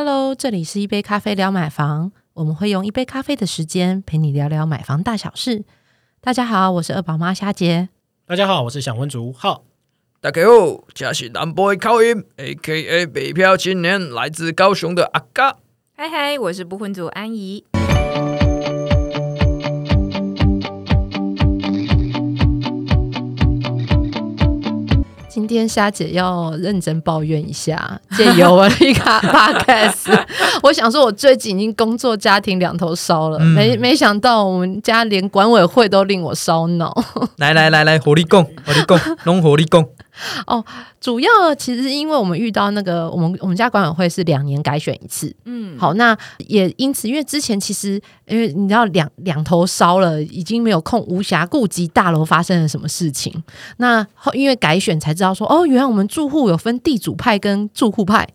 Hello，这里是一杯咖啡聊买房，我们会用一杯咖啡的时间陪你聊聊买房大小事。大家好，我是二宝妈虾姐。大家好，我是想婚族浩。大家好，这是南部的口音，A.K.A. 北漂青年，来自高雄的阿嘎。嗨嗨，我是不婚族安怡。今天虾姐要认真抱怨一下，借由我一卡 podcast，我想说，我最近已经工作家庭两头烧了，没没想到我们家连管委会都令我烧脑。来来来来，火力供，火力供，弄火力供。哦，主要其实是因为我们遇到那个，我们我们家管委会是两年改选一次，嗯，好，那也因此，因为之前其实因为你知道两两头烧了，已经没有空无暇顾及大楼发生了什么事情。那后因为改选才知道说，哦，原来我们住户有分地主派跟住户派。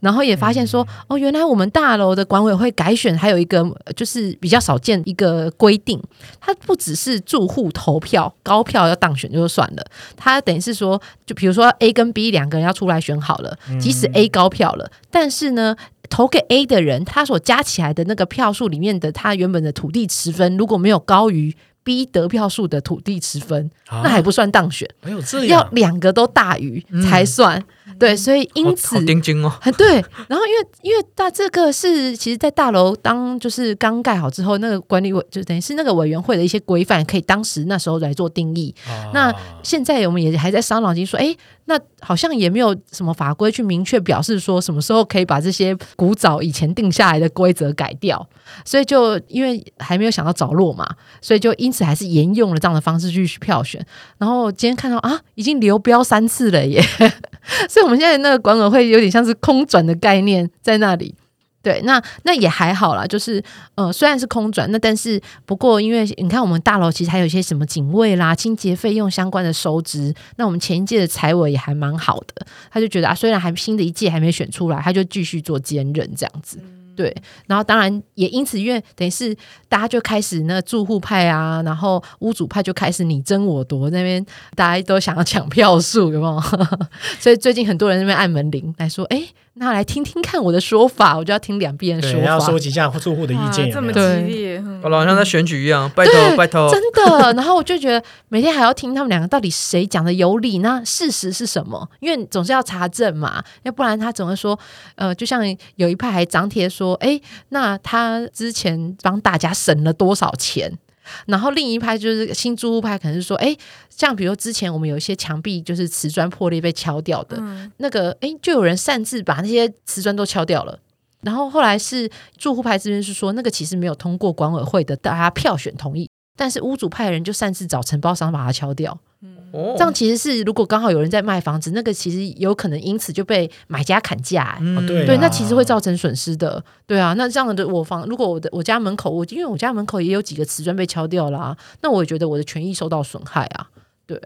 然后也发现说，哦，原来我们大楼的管委会改选还有一个就是比较少见一个规定，它不只是住户投票高票要当选就算了，它等于是说，就比如说 A 跟 B 两个人要出来选好了，即使 A 高票了，但是呢，投给 A 的人他所加起来的那个票数里面的他原本的土地持分如果没有高于 B 得票数的土地持分，那还不算当选，没有这要两个都大于才算。对，所以因此，好钉钉哦。对，然后因为因为大这个是其实，在大楼当就是刚盖好之后，那个管理委就等于是那个委员会的一些规范，可以当时那时候来做定义。那现在我们也还在伤脑筋说，哎，那好像也没有什么法规去明确表示说什么时候可以把这些古早以前定下来的规则改掉。所以就因为还没有想到着落嘛，所以就因此还是沿用了这样的方式去票选。然后今天看到啊，已经流标三次了耶，所以。我们现在那个管委会有点像是空转的概念在那里，对，那那也还好啦，就是呃，虽然是空转，那但是不过，因为你看我们大楼其实还有一些什么警卫啦、清洁费用相关的收支，那我们前一届的财委也还蛮好的，他就觉得啊，虽然还新的一届还没选出来，他就继续做兼任这样子。对，然后当然也因此，因为等于是大家就开始那住户派啊，然后屋主派就开始你争我夺，那边大家都想要抢票数，有没有？所以最近很多人那边按门铃来说，哎。那来听听看我的说法，我就要听两遍说法，要收集一下住户的意见，这么激烈，搞得好像在选举一样，拜托拜托，真的。然后我就觉得每天还要听他们两个到底谁讲的有理，那事实是什么？因为总是要查证嘛，要不然他总会说，呃，就像有一派还张贴说，哎，那他之前帮大家省了多少钱？然后另一派就是新租屋派，可能是说，哎，像比如之前我们有一些墙壁就是瓷砖破裂被敲掉的，那个，哎，就有人擅自把那些瓷砖都敲掉了。然后后来是住户派这边是说，那个其实没有通过管委会的大家票选同意，但是屋主派的人就擅自找承包商把它敲掉。这样其实是，如果刚好有人在卖房子，那个其实有可能因此就被买家砍价，对，那其实会造成损失的，对啊。那这样的我房，如果我的我家门口，我因为我家门口也有几个瓷砖被敲掉了，那我也觉得我的权益受到损害啊，对。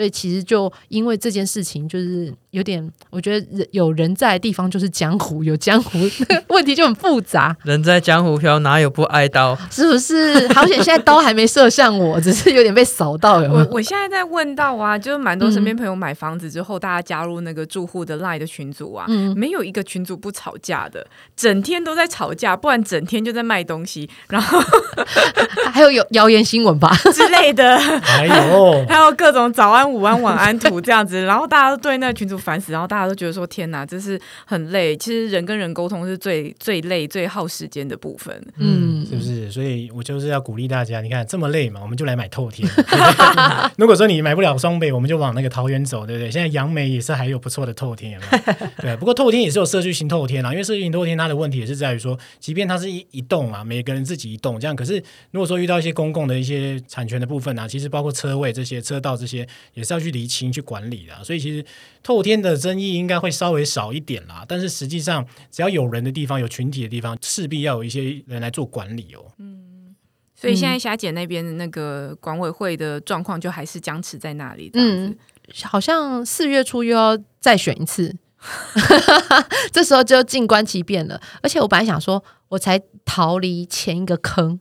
所以其实就因为这件事情，就是有点，我觉得人有人在的地方就是江湖，有江湖 问题就很复杂。人在江湖飘，哪有不挨刀？是不是？好险，现在刀还没射向我，只是有点被扫到。有 我我现在在问到啊，就是蛮多身边朋友买房子之后，大家加入那个住户的赖的群组啊，没有一个群组不吵架的，整天都在吵架，不然整天就在卖东西，然后 还有有谣言新闻吧之类的，还有还有各种早安。午安晚安图这样子，然后大家都对那个群主烦死，然后大家都觉得说天哪，这是很累。其实人跟人沟通是最最累、最耗时间的部分，嗯，是不是？所以我就是要鼓励大家，你看这么累嘛，我们就来买透天。如果说你买不了双倍，我们就往那个桃园走，对不对？现在杨梅也是还有不错的透天，对。不过透天也是有社区型透天啊，因为社区型透天它的问题也是在于说，即便它是一一栋啊，每个人自己一栋这样，可是如果说遇到一些公共的一些产权的部分啊，其实包括车位这些、车道这些。也是要去厘清、去管理的，所以其实透天的争议应该会稍微少一点啦。但是实际上，只要有人的地方、有群体的地方，势必要有一些人来做管理哦。嗯，所以现在霞姐那边的那个管委会的状况，就还是僵持在那里。嗯，好像四月初又要再选一次，这时候就静观其变了。而且我本来想说，我才逃离前一个坑。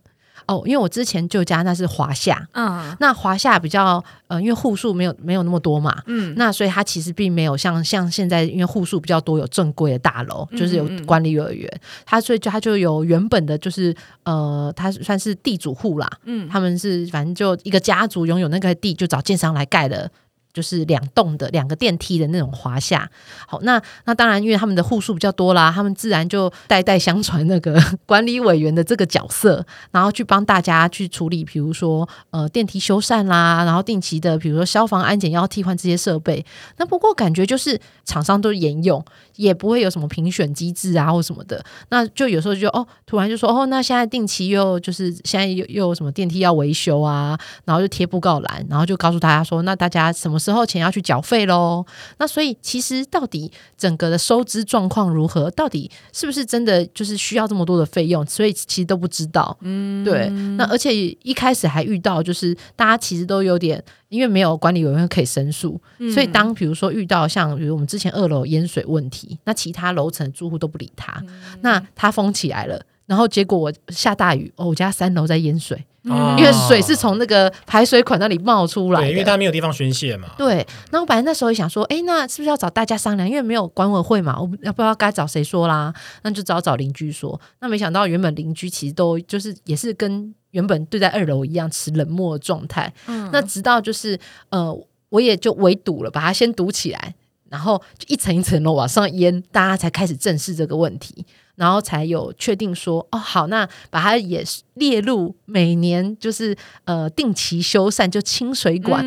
哦，因为我之前旧家那是华夏，嗯。那华夏比较呃，因为户数没有没有那么多嘛，嗯。那所以它其实并没有像像现在，因为户数比较多，有正规的大楼，就是有管理幼儿园，它所以就它就有原本的就是呃，它算是地主户啦，嗯。他们是反正就一个家族拥有那个地，就找建商来盖的。就是两栋的两个电梯的那种华夏，好，那那当然，因为他们的户数比较多啦，他们自然就代代相传那个 管理委员的这个角色，然后去帮大家去处理，比如说呃电梯修缮啦，然后定期的比如说消防安检要替换这些设备。那不过感觉就是厂商都沿用，也不会有什么评选机制啊或什么的。那就有时候就哦，突然就说哦，那现在定期又就是现在又又有什么电梯要维修啊，然后就贴布告栏，然后就告诉大家说，那大家什么时候钱要去缴费喽？那所以其实到底整个的收支状况如何？到底是不是真的就是需要这么多的费用？所以其实都不知道。嗯，对。那而且一开始还遇到就是大家其实都有点。因为没有管理委员会可以申诉，所以当比如说遇到像比如我们之前二楼淹水问题，那其他楼层住户都不理他，那他封起来了，然后结果我下大雨，哦，我家三楼在淹水，哦因为水是从那个排水管那里冒出来因为他没有地方宣泄嘛。对，那我本来那时候也想说，哎，那是不是要找大家商量？因为没有管委会嘛，我不要不知道该找谁说啦，那就找找邻居说。那没想到原本邻居其实都就是也是跟原本对在二楼一样持冷漠的状态。嗯那直到就是呃，我也就围堵了，把它先堵起来，然后就一层一层的往上淹，大家才开始正视这个问题。然后才有确定说，哦，好，那把它也列入每年就是呃定期修缮就清水管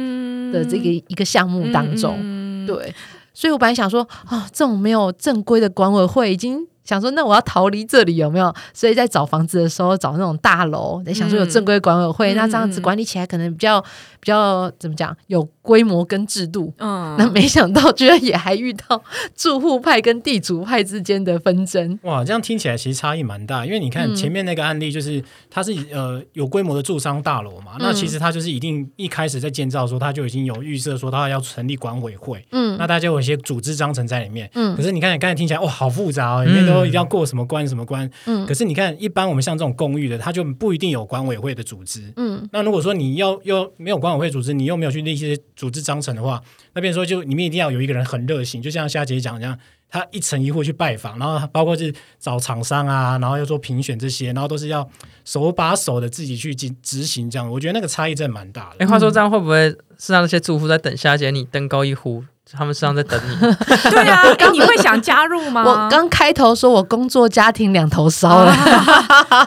的这个一个项目当中，嗯对，所以我本来想说，啊、这种没有正规的管委会，已经想说，那我要逃离这里有没有？所以在找房子的时候，找那种大楼，想说有正规管委会，嗯。那这样子管理起来可能比较比较怎么讲，有规模跟制度。嗯那没想到，居然也还遇到住户派跟地主派之间的纷争。哇，这样听起来其实差异蛮大，因为你看嗯前面那个案例，就是它是呃有规模的住商大楼嘛，那其实它就是一定一开始在建造的时候，它就已经有预设说它要成立管委会，嗯那大家有一些组织章程在里面。嗯可是你看刚才听起来哇好复杂哦，里面都一定要过什么关什么关。嗯可是你看一般我们像这种公寓的，它就不一定有管委会的组织。嗯那如果说你要又没有管委会组织，你又没有去立一些组织章程的话，那边说就你们一定要有一个人很热心，就像夏姐讲这样，他一层一户去拜访，然后包括是找厂商啊，然后要做评选这些，然后都是要手把手的自己去执执行这样。我觉得那个差异真的蛮大的。哎，话说这样会不会是让那些住户在等夏姐你登高一呼，他们实际上在等你？对啊，哎你会想加入吗？我刚开头说我工作家庭两头烧了，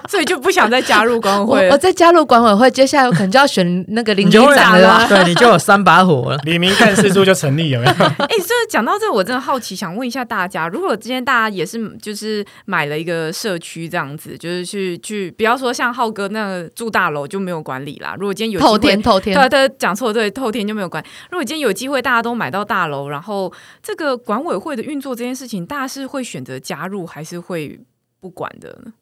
所以就不想再加入管委会我我。再加入管委会，接下来我可能就要选那个邻你就会居长了。对，你就有三把火了。李明看四柱就成立有没有？哎、所以讲到这，我真的好奇，想问一下大家，如果今天大家也是就是买了一个社区这样子，就是去去，不要说像浩哥那个住大楼就没有管理啦。如果今天有机透会天透天，对对，讲错，对，透天就没有管。如果今天有机会，大家都买到大楼，然后这个管委会的运作这件事情，大家是会选择加入，还是会不管的呢？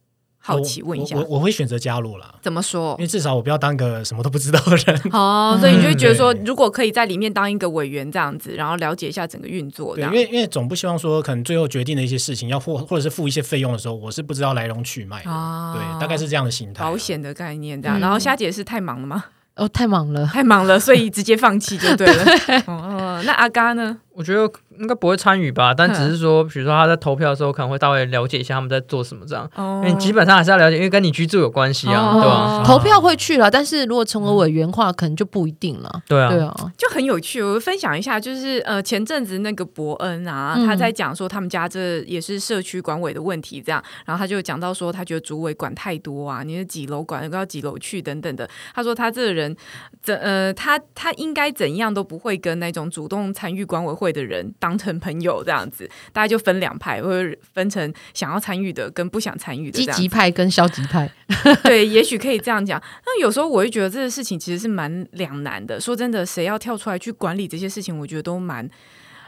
好奇问一下我，我我会选择加入啦，怎么说因？为至少我不要当个什么都不知道的人。哦，所以你就会觉得说，如果可以在里面当一个委员这样子，然后了解一下整个运作，对，因为因为总不希望说，可能最后决定的一些事情要或或者是付一些费用的时候，我是不知道来龙去脉的。啊对，大概是这样的心态啊。保险的概念这样。嗯然后虾姐是太忙了吗？哦，太忙了。太忙了，所以直接放弃就对了。哦，那阿嘎呢？我觉得应该不会参与吧，但只是说，比如说他在投票的时候，可能会大概了解一下他们在做什么这样。哦因为你基本上还是要了解，因为跟你居住有关系啊，哦对吧？投票会去了，但是如果成为委员的话，可能就不一定了。对啊，对啊，就很有趣，我分享一下，就是呃前阵子那个伯恩啊，嗯他在讲说他们家这也是社区管委的问题，这样，然后他就讲到说他觉得主委管太多啊，你是几楼管要几楼去等等的。他说他这个人怎呃他他应该怎样都不会跟那种主动参与管委会的人当成朋友这样子，大家就分两派，或者分成想要参与的跟不想参与的积极派跟消极派，对，也许可以这样讲。那有时候我会觉得这个事情其实是蛮两难的。说真的，谁要跳出来去管理这些事情，我觉得都蛮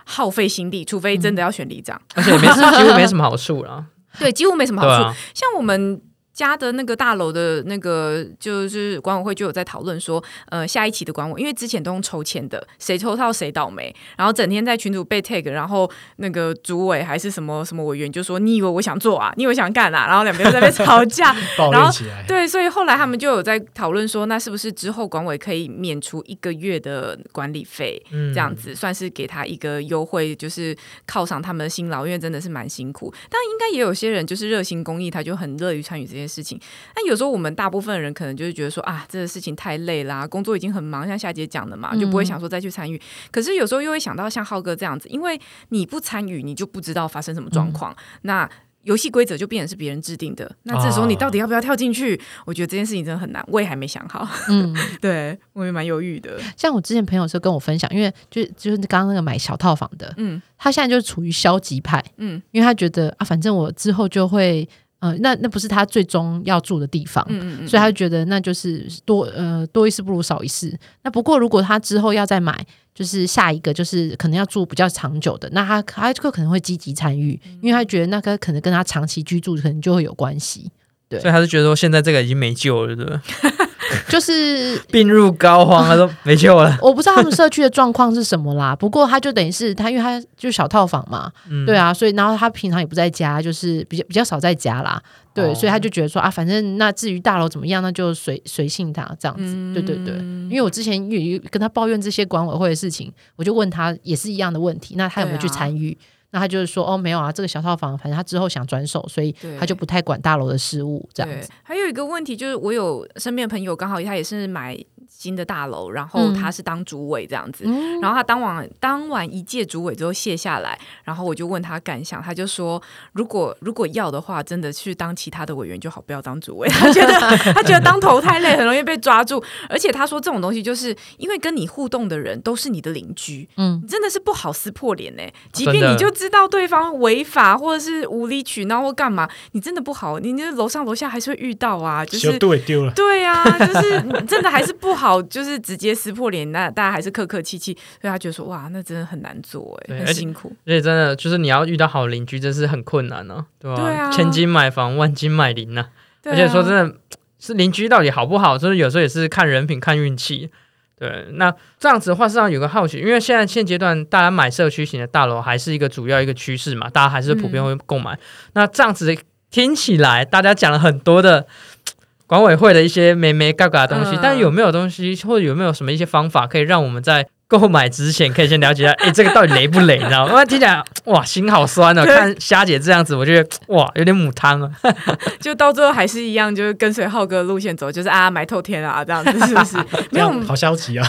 耗费心力，除非真的要选里长。而且也没几乎没什么好处了。对，几乎没什么好处。啊，像我们家的那个大楼的那个就是管委会就有在讨论说，呃，下一期的管委，因为之前都用抽签的，谁抽到谁倒霉，然后整天在群组被 tag，然后那个主委还是什么什么委员就说，你以为我想做啊？你以为想干啊？然后两边在那边吵架，然后。对，所以后来他们就有在讨论说，那是不是之后管委可以免除一个月的管理费，这样子算是给他一个优惠，就是犒赏他们的辛劳，因为真的是蛮辛苦。但应该也有些人就是热心公益，他就很乐于参与这件事情。那有时候我们大部分人可能就是觉得说啊，这个事情太累啦，工作已经很忙，像夏姐讲的嘛，就不会想说再去参与。可是有时候又会想到像浩哥这样子，因为你不参与，你就不知道发生什么状况。那游戏规则就变成是别人制定的，那这时候你到底要不要跳进去？我觉得这件事情真的很难，我也还没想好。嗯，对我也蛮犹豫的。像我之前朋友是跟我分享，因为就就是刚刚那个买小套房的，嗯，他现在就是处于消极派，嗯，因为他觉得啊，反正我之后就会。呃，那那不是他最终要住的地方，所以他就觉得那就是多呃多一事不如少一事。那不过如果他之后要再买，就是下一个就是可能要住比较长久的，那他他就可能会积极参与，因为他觉得那个可能跟他长期居住可能就会有关系。对，所以他是觉得说现在这个已经没救了，对吧？就是病入膏肓，他说没救了。我不知道他们社区的状况是什么啦，不过他就等于是他，因为他就小套房嘛，对啊，所以然后他平常也不在家，就是比较比较少在家啦，对，所以他就觉得说啊，反正那至于大楼怎么样，那就随随性他这样子，对对对。因为我之前也跟他抱怨这些管委会的事情，我就问他也是一样的问题，那他有没有去参与？那他就是说，哦，没有啊，这个小套房，反正他之后想转手，所以他就不太管大楼的事务这样子。还有一个问题就是，我有身边朋友刚好他也是买。新的大楼，然后他是当主委这样子，然后他当晚当晚一届主委之后卸下来，然后我就问他感想，他就说如果如果要的话，真的去当其他的委员就好，不要当主委。他觉得他觉得当头太累，很容易被抓住，而且他说这种东西就是因为跟你互动的人都是你的邻居，嗯，真的是不好撕破脸呢。即便你就知道对方违法或者是无理取闹或干嘛，你真的不好，你那楼上楼下还是会遇到啊，就是丢了，对啊，就是 真的还是不好。就是直接撕破脸，那大家还是客客气气，所以他觉得说哇，那真的很难做哎，很辛苦。而且真的就是你要遇到好邻居，真是很困难呢，对吧？千金买房，万金买邻呐。而且说真的，是邻居到底好不好，就是有时候也是看人品、看运气。对，那这样子的话，实际上有个好奇，因为现在现阶段大家买社区型的大楼还是一个主要一个趋势嘛，大家还是普遍会购买。那这样子听起来，大家讲了很多的。管委会的一些没没嘎嘎的东西，但有没有东西，或者有没有什么一些方法，可以让我们在？购买之前可以先了解一下，哎，这个到底雷不雷？你知道吗？听起来哇，心好酸哦。看虾姐这样子，我觉得哇，有点母汤啊。就到最后还是一样，就是跟随浩哥路线走，就是啊，买透天啊，这样子是不是？没有，好消极啊，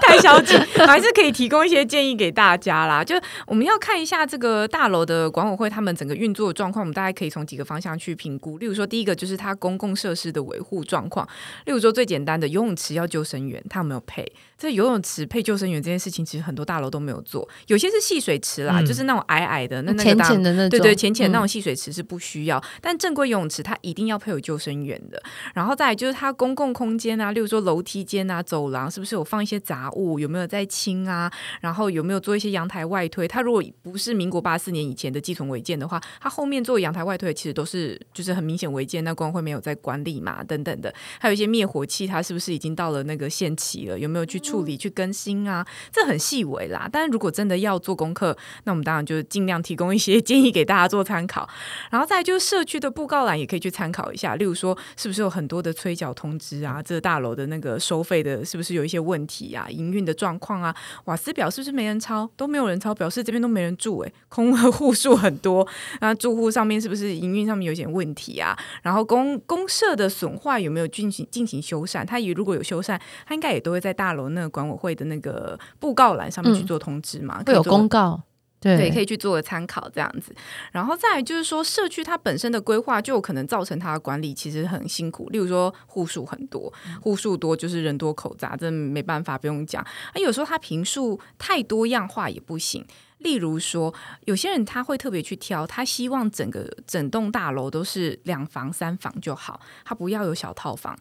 太消极。还是可以提供一些建议给大家啦。就我们要看一下这个大楼的管委会他们整个运作的状况，我们大概可以从几个方向去评估。例如说，第一个就是它公共设施的维护状况。例如说，最简单的游泳池要救生员，他有没有配？这游泳池配救生员这件事情，其实很多大楼都没有做。有些是戏水池啦，就是那种矮矮的、那那浅浅的那种，对对，浅浅那种戏水池是不需要。但正规游泳池它一定要配有救生员的。然后再来就是它公共空间啊，例如说楼梯间啊、走廊，是不是有放一些杂物？有没有在清啊？然后有没有做一些阳台外推？它如果不是民国八四年以前的寄存违建的话，它后面做阳台外推其实都是就是很明显违建，那工会没有在管理嘛，等等的。还有一些灭火器，它是不是已经到了那个限期了？有没有去？处理去更新啊，这很细微啦。但是如果真的要做功课，那我们当然就尽量提供一些建议给大家做参考。然后再就是社区的布告栏也可以去参考一下，例如说是不是有很多的催缴通知啊？这大楼的那个收费的是不是有一些问题啊？营运的状况啊？瓦斯表是不是没人抄？都没有人抄，表示这边都没人住诶，空户数很多。那住户上面是不是营运上面有点问题啊？然后公公社的损坏有没有进行进行修缮？他也如果有修缮，他应该也都会在大楼。那个管委会的那个布告栏上面去做通知嘛，会有公告，对，可以去做个参考这样子。然后再就是说，社区它本身的规划就有可能造成它的管理其实很辛苦。例如说户数很多，户数多就是人多口杂，这没办法，不用讲。啊，有时候它平数太多样化也不行。例如说，有些人他会特别去挑，他希望整个整栋大楼都是两房三房就好，他不要有小套房。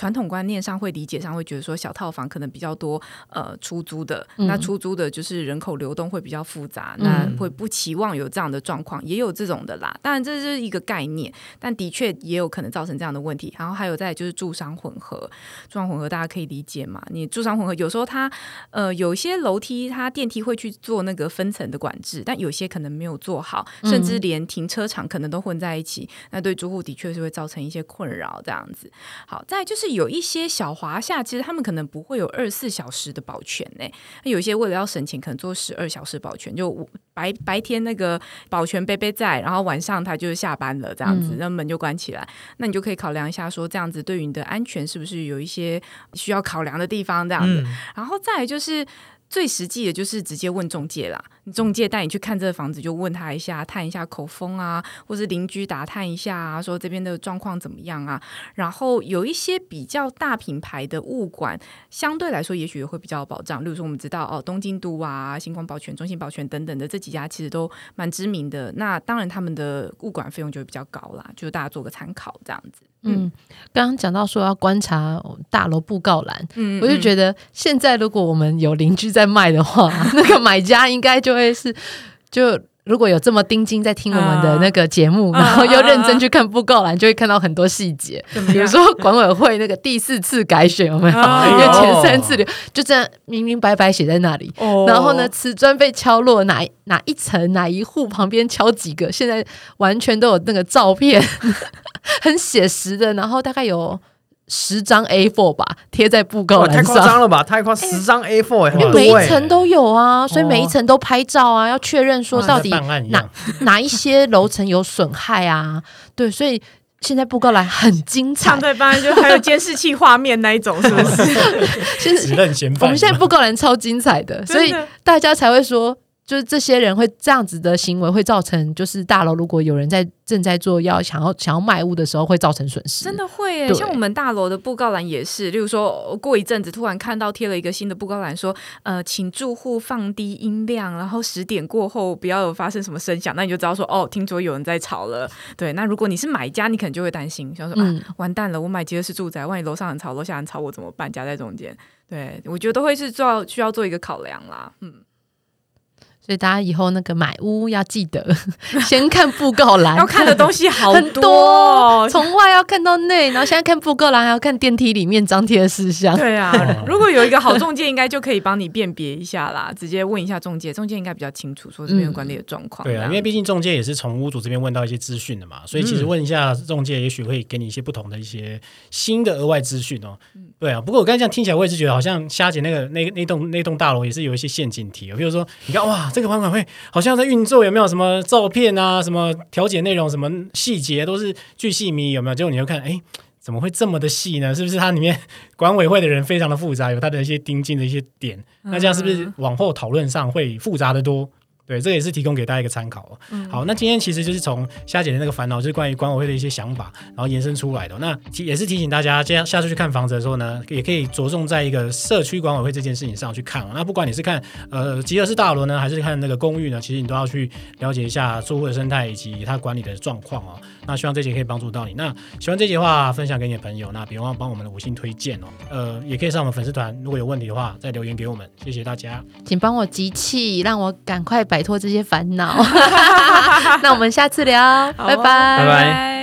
传统观念上会理解上会觉得说小套房可能比较多呃出租的，那出租的就是人口流动会比较复杂，那会不期望有这样的状况，也有这种的啦。当然这是一个概念，但的确也有可能造成这样的问题。然后还有再就是住商混合，住商混合大家可以理解嘛？你住商混合有时候它呃有些楼梯它电梯会去做那个分层的管制，但有些可能没有做好，甚至连停车场可能都混在一起，那对住户的确是会造成一些困扰。这样子，好，再就是有一些小华夏，其实他们可能不会有二十四小时的保全呢。那有一些为了要省钱，可能做十二小时保全，就白白天那个保全贝贝在，然后晚上他就是下班了，这样子，那门就关起来。那你就可以考量一下，说这样子对于你的安全是不是有一些需要考量的地方？这样子，然后再就是。最实际的就是直接问中介啦，你中介带你去看这个房子，就问他一下，探一下口风啊，或是邻居打探一下啊，说这边的状况怎么样啊。然后有一些比较大品牌的物管，相对来说也许会比较有保障。例如说，我们知道哦，东京都啊、星光保全、中信保全等等的这几家，其实都蛮知名的。那当然，他们的物管费用就会比较高啦，就大家做个参考这样子。嗯，刚刚讲到说要观察大楼布告栏，嗯，我就觉得现在如果我们有邻居在卖的话，那个买家应该就会是就。如果有这么盯紧在听我们的那个节目，然后又认真去看布告栏，就会看到很多细节。比如说管委会那个第四次改选有没有？因为前三次就这样明明白白写在那里。然后呢，瓷砖被敲落哪哪一层哪一户旁边敲几个，现在完全都有那个照片，很写实的。然后大概有。十张 A4 吧，贴在布告栏上。太夸张了吧？太夸十张 A4，因为每一层都有啊，所以每一层都拍照啊，要确认说到底哪哪一些楼层有损害啊？对，所以现在布告栏很精彩。对，当然就还有监视器画面那一种，是不是？现在我们现在布告栏超精彩的，所以大家才会说。就是这些人会这样子的行为，会造成就是大楼如果有人在正在做要想要想要卖屋的时候，会造成损失。真的会耶，像我们大楼的布告栏也是，例如说过一阵子突然看到贴了一个新的布告栏，说呃，请住户放低音量，然后十点过后不要有发生什么声响，那你就知道说哦，听说有人在吵了。对，那如果你是买家，你可能就会担心，想说啊，完蛋了，我买的是住宅，万一楼上很吵，楼下很吵，我怎么办？夹在中间，对我觉得都会是做需要做一个考量啦，嗯。所以大家以后那个买屋要记得 先看布告栏，要看的东西好多，从外要看到内，然后现在看布告栏还要看电梯里面张贴的事项。对啊，如果有一个好中介，应该就可以帮你辨别一下啦。直接问一下中介，中介应该比较清楚说这边管理的状况。对啊，因为毕竟中介也是从屋主这边问到一些资讯的嘛，所以其实问一下中介，也许会给你一些不同的一些新的额外资讯哦。对啊，不过我刚才这样听起来，我也是觉得好像虾姐那个那那栋那栋大楼也是有一些陷阱题，比如说你看哇，这个管管会好像在运作，有没有什么照片啊，什么调解内容，什么细节都是巨细迷，有没有？结果你就看，哎，怎么会这么的细呢？是不是它里面管委会的人非常的复杂，有他的一些盯紧的一些点？那这样是不是往后讨论上会复杂的多？对，这也是提供给大家一个参考哦。嗯。好，那今天其实就是从夏姐的那个烦恼，就是关于管委会的一些想法，然后延伸出来的。那提也是提醒大家，这样下次去看房子的时候呢，也可以着重在一个社区管委会这件事情上去看。那不管你是看呃吉尔斯大楼呢，还是看那个公寓呢，其实你都要去了解一下住户的生态以及它管理的状况哦。那希望这节可以帮助到你。那喜欢这节的话，分享给你的朋友。那别忘帮我们的五星推荐哦。呃，也可以上我们粉丝团，如果有问题的话，再留言给我们。谢谢大家，请帮我集气，让我赶快摆脱这些烦恼。那我们下次聊，拜拜，拜拜。